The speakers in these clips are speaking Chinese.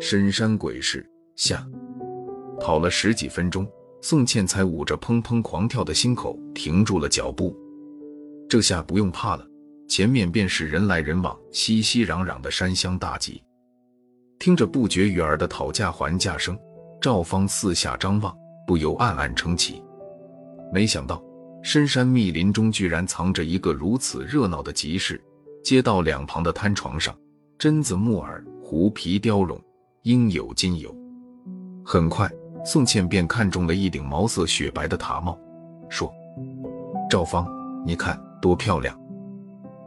深山鬼市下，跑了十几分钟，宋茜才捂着砰砰狂跳的心口停住了脚步。这下不用怕了，前面便是人来人往、熙熙攘攘的山乡大集。听着不绝于耳的讨价还价声，赵芳四下张望，不由暗暗称奇。没想到深山密林中居然藏着一个如此热闹的集市。街道两旁的摊床上，榛子、木耳、狐皮貂绒，应有尽有。很快，宋茜便看中了一顶毛色雪白的塔帽，说：“赵芳，你看多漂亮！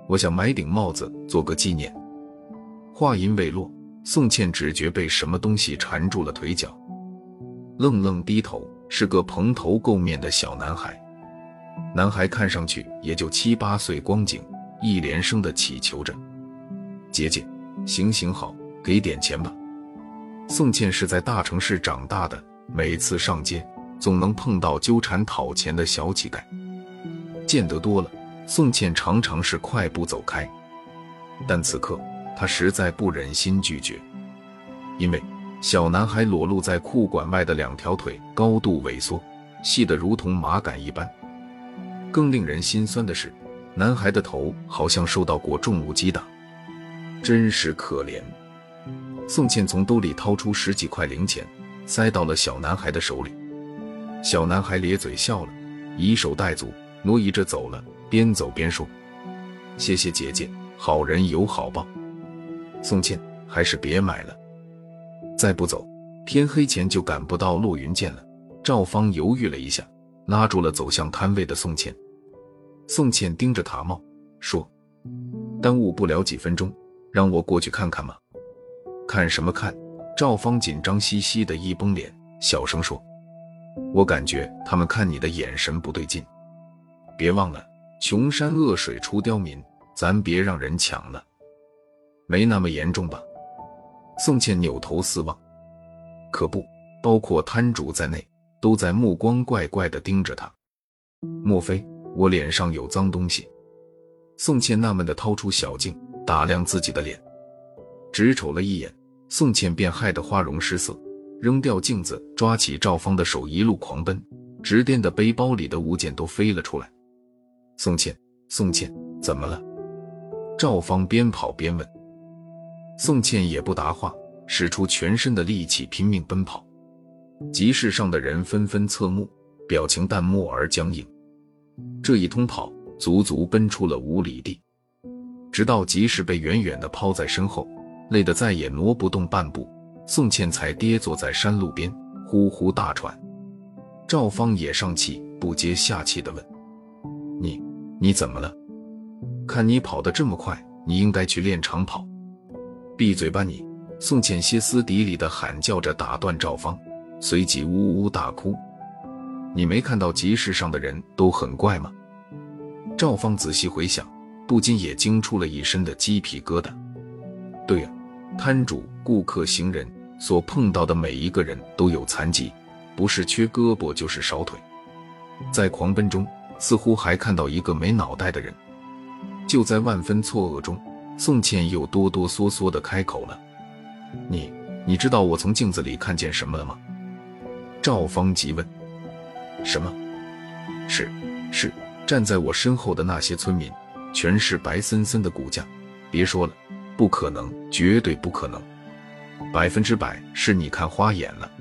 我想买顶帽子做个纪念。”话音未落，宋茜只觉被什么东西缠住了腿脚，愣愣低头，是个蓬头垢面的小男孩。男孩看上去也就七八岁光景。一连声的祈求着：“姐姐，行行好，给点钱吧。”宋茜是在大城市长大的，每次上街总能碰到纠缠讨钱的小乞丐，见得多了，宋茜常常是快步走开。但此刻她实在不忍心拒绝，因为小男孩裸露在裤管外的两条腿高度萎缩，细得如同麻杆一般。更令人心酸的是。男孩的头好像受到过重物击打，真是可怜。宋茜从兜里掏出十几块零钱，塞到了小男孩的手里。小男孩咧嘴笑了，以手带足，挪移着走了，边走边说：“谢谢姐姐，好人有好报。”宋茜还是别买了，再不走，天黑前就赶不到落云涧了。赵芳犹豫了一下，拉住了走向摊位的宋茜。宋茜盯着塔帽说：“耽误不了几分钟，让我过去看看吗？”看什么看？赵芳紧张兮兮的一绷脸，小声说：“我感觉他们看你的眼神不对劲。别忘了，穷山恶水出刁民，咱别让人抢了。没那么严重吧？”宋茜扭头四望，可不，包括摊主在内，都在目光怪怪的盯着他。莫非？我脸上有脏东西，宋茜纳闷的掏出小镜打量自己的脸，只瞅了一眼，宋茜便害得花容失色，扔掉镜子，抓起赵芳的手一路狂奔，直颠的背包里的物件都飞了出来。宋茜，宋茜，怎么了？赵芳边跑边问。宋茜也不答话，使出全身的力气拼命奔跑。集市上的人纷纷侧目，表情淡漠而僵硬。这一通跑，足足奔出了五里地，直到集市被远远的抛在身后，累得再也挪不动半步，宋茜才跌坐在山路边，呼呼大喘。赵芳也上气不接下气地问：“你，你怎么了？看你跑得这么快，你应该去练长跑。”闭嘴吧你！宋茜歇斯底里地喊叫着，打断赵芳，随即呜呜大哭。你没看到集市上的人都很怪吗？赵芳仔细回想，不禁也惊出了一身的鸡皮疙瘩。对呀，摊主、顾客、行人所碰到的每一个人都有残疾，不是缺胳膊就是少腿。在狂奔中，似乎还看到一个没脑袋的人。就在万分错愕中，宋茜又哆哆嗦嗦地开口了：“你，你知道我从镜子里看见什么了吗？”赵芳急问。什么？是是，站在我身后的那些村民，全是白森森的骨架。别说了，不可能，绝对不可能，百分之百是你看花眼了。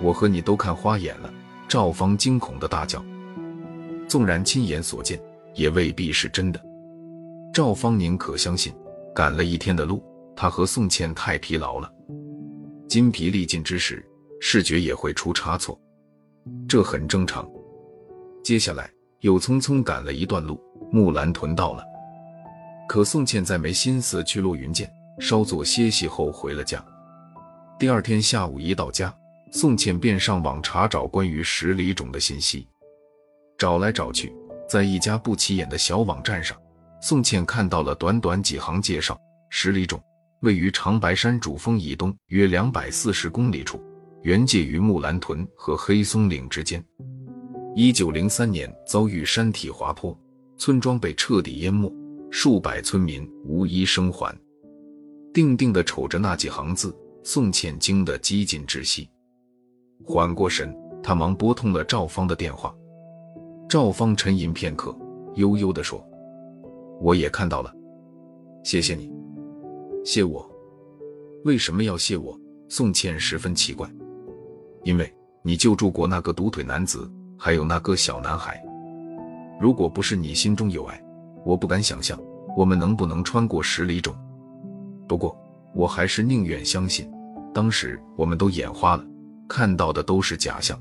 我和你都看花眼了。赵芳惊恐的大叫。纵然亲眼所见，也未必是真的。赵芳宁可相信，赶了一天的路，他和宋茜太疲劳了，筋疲力尽之时，视觉也会出差错。这很正常。接下来又匆匆赶了一段路，木兰屯到了。可宋茜在没心思去落云涧，稍作歇息后回了家。第二天下午一到家，宋茜便上网查找关于十里冢的信息。找来找去，在一家不起眼的小网站上，宋茜看到了短短几行介绍：十里冢位于长白山主峰以东约两百四十公里处。原介于木兰屯和黑松岭之间。一九零三年遭遇山体滑坡，村庄被彻底淹没，数百村民无一生还。定定地瞅着那几行字，宋茜惊得几近窒息。缓过神，他忙拨通了赵芳的电话。赵芳沉吟片刻，悠悠地说：“我也看到了，谢谢你。谢我？为什么要谢我？”宋茜十分奇怪。因为你救助过那个独腿男子，还有那个小男孩。如果不是你心中有爱，我不敢想象我们能不能穿过十里冢。不过，我还是宁愿相信，当时我们都眼花了，看到的都是假象。